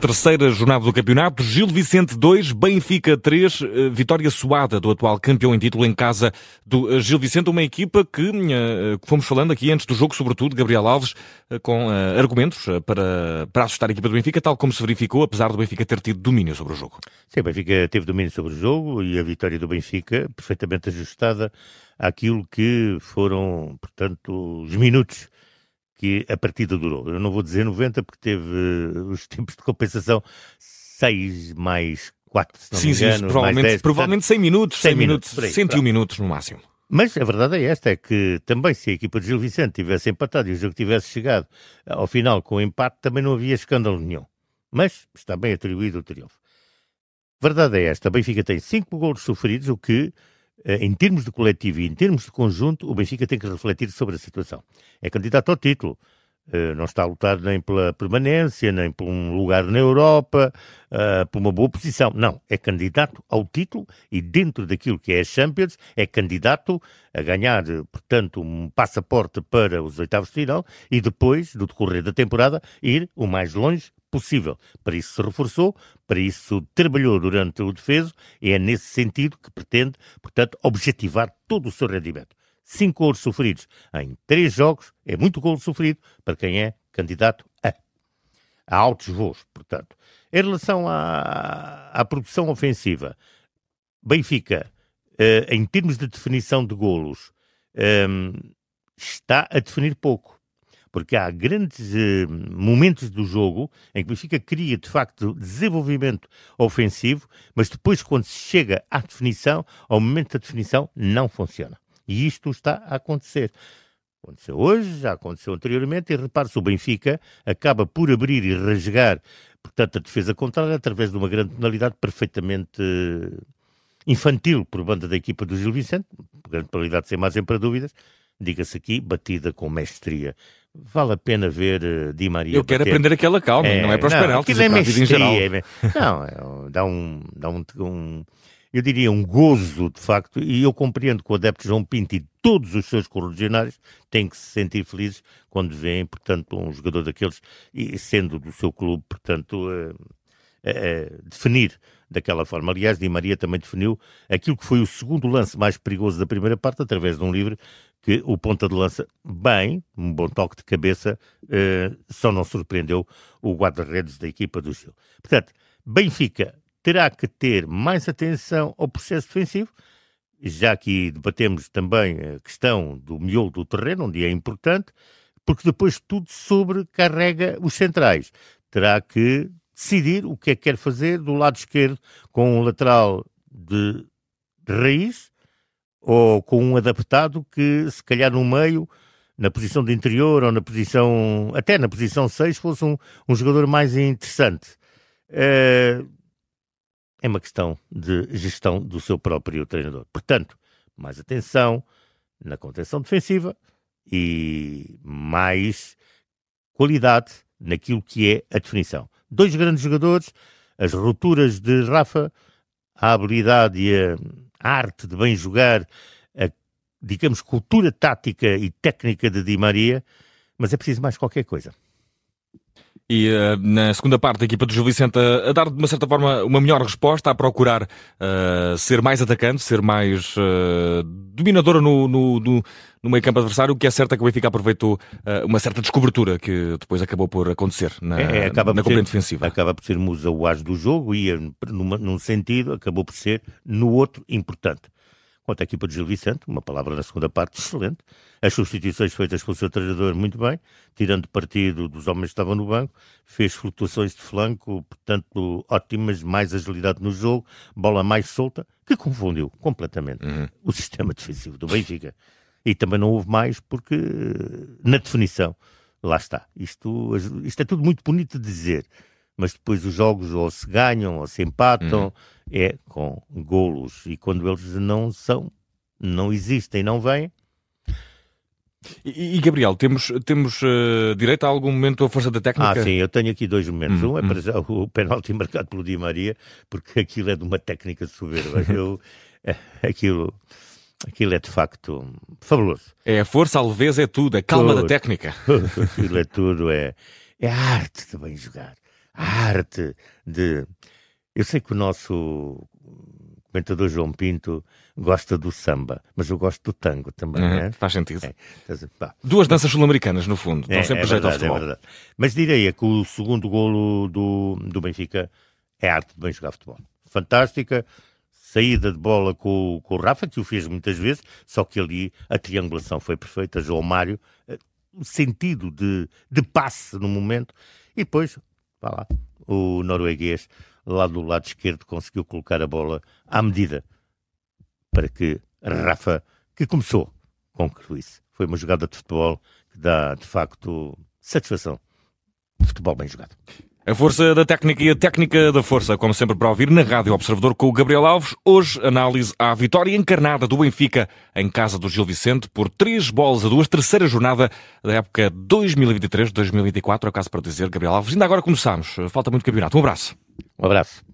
Terceira jornada do campeonato, Gil Vicente 2, Benfica 3, eh, vitória suada do atual campeão em título em casa do eh, Gil Vicente, uma equipa que eh, fomos falando aqui antes do jogo, sobretudo Gabriel Alves, com argumentos para, para assustar a equipa do Benfica, tal como se verificou, apesar do Benfica ter tido domínio sobre o jogo. Sim, o Benfica teve domínio sobre o jogo e a vitória do Benfica perfeitamente ajustada àquilo que foram, portanto, os minutos que a partida durou. Eu não vou dizer 90 porque teve uh, os tempos de compensação 6 mais 4, se não sim, me engano, sim, provavelmente, 10, provavelmente 100 minutos, 100, 100 minutos, minutos 101 minutos no máximo. Mas a verdade é esta, é que também se a equipa de Gil Vicente tivesse empatado e o jogo tivesse chegado ao final com o empate, também não havia escândalo nenhum. Mas está bem atribuído o triunfo. Verdade é esta, Benfica tem 5 golos sofridos, o que eh, em termos de coletivo e em termos de conjunto, o Benfica tem que refletir sobre a situação. É candidato ao título. Eh, não está a lutar nem pela permanência, nem por um lugar na Europa, uh, por uma boa posição. Não, é candidato ao título e dentro daquilo que é a Champions, é candidato a ganhar, portanto, um passaporte para os oitavos de final e depois, do decorrer da temporada, ir o mais longe possível. Para isso se reforçou, para isso trabalhou durante o defeso e é nesse sentido que pretende, portanto, objetivar todo o seu rendimento. Cinco gols sofridos em três jogos é muito gol sofrido para quem é candidato a. A altos voos, portanto. Em relação à, à produção ofensiva, Benfica, eh, em termos de definição de golos, eh, está a definir pouco porque há grandes eh, momentos do jogo em que o Benfica cria, de facto, desenvolvimento ofensivo, mas depois, quando se chega à definição, ao momento da definição, não funciona. E isto está a acontecer. Aconteceu hoje, já aconteceu anteriormente, e repare-se, o Benfica acaba por abrir e rasgar, portanto, a defesa contrária através de uma grande penalidade perfeitamente eh, infantil por banda da equipa do Gil Vicente, grande penalidade sem margem para dúvidas, diga-se aqui, batida com mestria vale a pena ver uh, Di Maria. Eu quero bater. aprender aquela calma, é, não é para os não, penaltis, é para a vida em geral. É, não, é, dá, um, dá um, um, eu diria, um gozo, de facto, e eu compreendo que o adepto João Pinto e todos os seus correligionários têm que se sentir felizes quando veem, portanto, um jogador daqueles, e sendo do seu clube, portanto, uh, definir daquela forma. Aliás, Di Maria também definiu aquilo que foi o segundo lance mais perigoso da primeira parte, através de um livre que o ponta de lança, bem, um bom toque de cabeça, uh, só não surpreendeu o guarda-redes da equipa do Gil. Portanto, Benfica terá que ter mais atenção ao processo defensivo, já aqui debatemos também a questão do miolo do terreno, onde é importante, porque depois tudo sobrecarrega os centrais. Terá que decidir o que é que quer fazer do lado esquerdo com um lateral de raiz ou com um adaptado que, se calhar, no meio, na posição de interior ou na posição, até na posição 6, fosse um, um jogador mais interessante. É, é uma questão de gestão do seu próprio treinador. Portanto, mais atenção na contenção defensiva e mais qualidade naquilo que é a definição. Dois grandes jogadores, as rupturas de Rafa, a habilidade e a arte de bem jogar, a, digamos, cultura tática e técnica de Di Maria, mas é preciso mais qualquer coisa. E uh, na segunda parte, a equipa do Gil Vicente a, a, dar, de uma certa forma, uma melhor resposta, a procurar uh, ser mais atacante, ser mais uh, dominadora no, no, no, no meio campo adversário. O que é certo é que o Benfica aproveitou uma certa descobertura que depois acabou por acontecer na, é, é, na componente defensiva. Acaba por ser musa o as do jogo, ia numa, num sentido, acabou por ser no outro importante. Quanto à equipa de Gil Vicente, uma palavra na segunda parte excelente. As substituições feitas pelo seu treinador, muito bem, tirando partido dos homens que estavam no banco, fez flutuações de flanco, portanto, ótimas, mais agilidade no jogo, bola mais solta, que confundiu completamente uhum. o sistema defensivo do Benfica. E também não houve mais porque, na definição, lá está. Isto, isto é tudo muito bonito de dizer, mas depois os jogos ou se ganham ou se empatam. Uhum é com golos. E quando eles não são, não existem, não vêm. E, e Gabriel, temos, temos uh, direito a algum momento à força da técnica? Ah, sim, eu tenho aqui dois momentos. Hum, um é hum. para o penalti marcado pelo Di Maria, porque aquilo é de uma técnica soberba. eu, é, aquilo, aquilo é de facto fabuloso. É a força, a leveza, é tudo, a calma tudo, da técnica. aquilo é tudo, é, é a arte de bem jogar a arte de. Eu sei que o nosso comentador João Pinto gosta do samba, mas eu gosto do tango também. Uhum, é? Faz sentido. É, Duas danças sul-americanas, no fundo. Estão é, sempre é jeito ao é futebol. É mas diria que o segundo golo do, do Benfica é arte de bem jogar futebol. Fantástica. Saída de bola com, com o Rafa, que o fez muitas vezes, só que ali a triangulação foi perfeita. João Mário, eh, o sentido de, de passe no momento. E depois, vá lá, o norueguês lá do lado esquerdo conseguiu colocar a bola à medida para que Rafa, que começou, concluísse. Foi uma jogada de futebol que dá, de facto, satisfação. Futebol bem jogado. A força da técnica e a técnica da força, como sempre para ouvir na Rádio Observador com o Gabriel Alves. Hoje, análise à vitória encarnada do Benfica em casa do Gil Vicente por três bolas a duas, terceira jornada da época 2023-2024. Acaso para dizer, Gabriel Alves. Ainda agora começamos. Falta muito campeonato. Um abraço. Um abraço.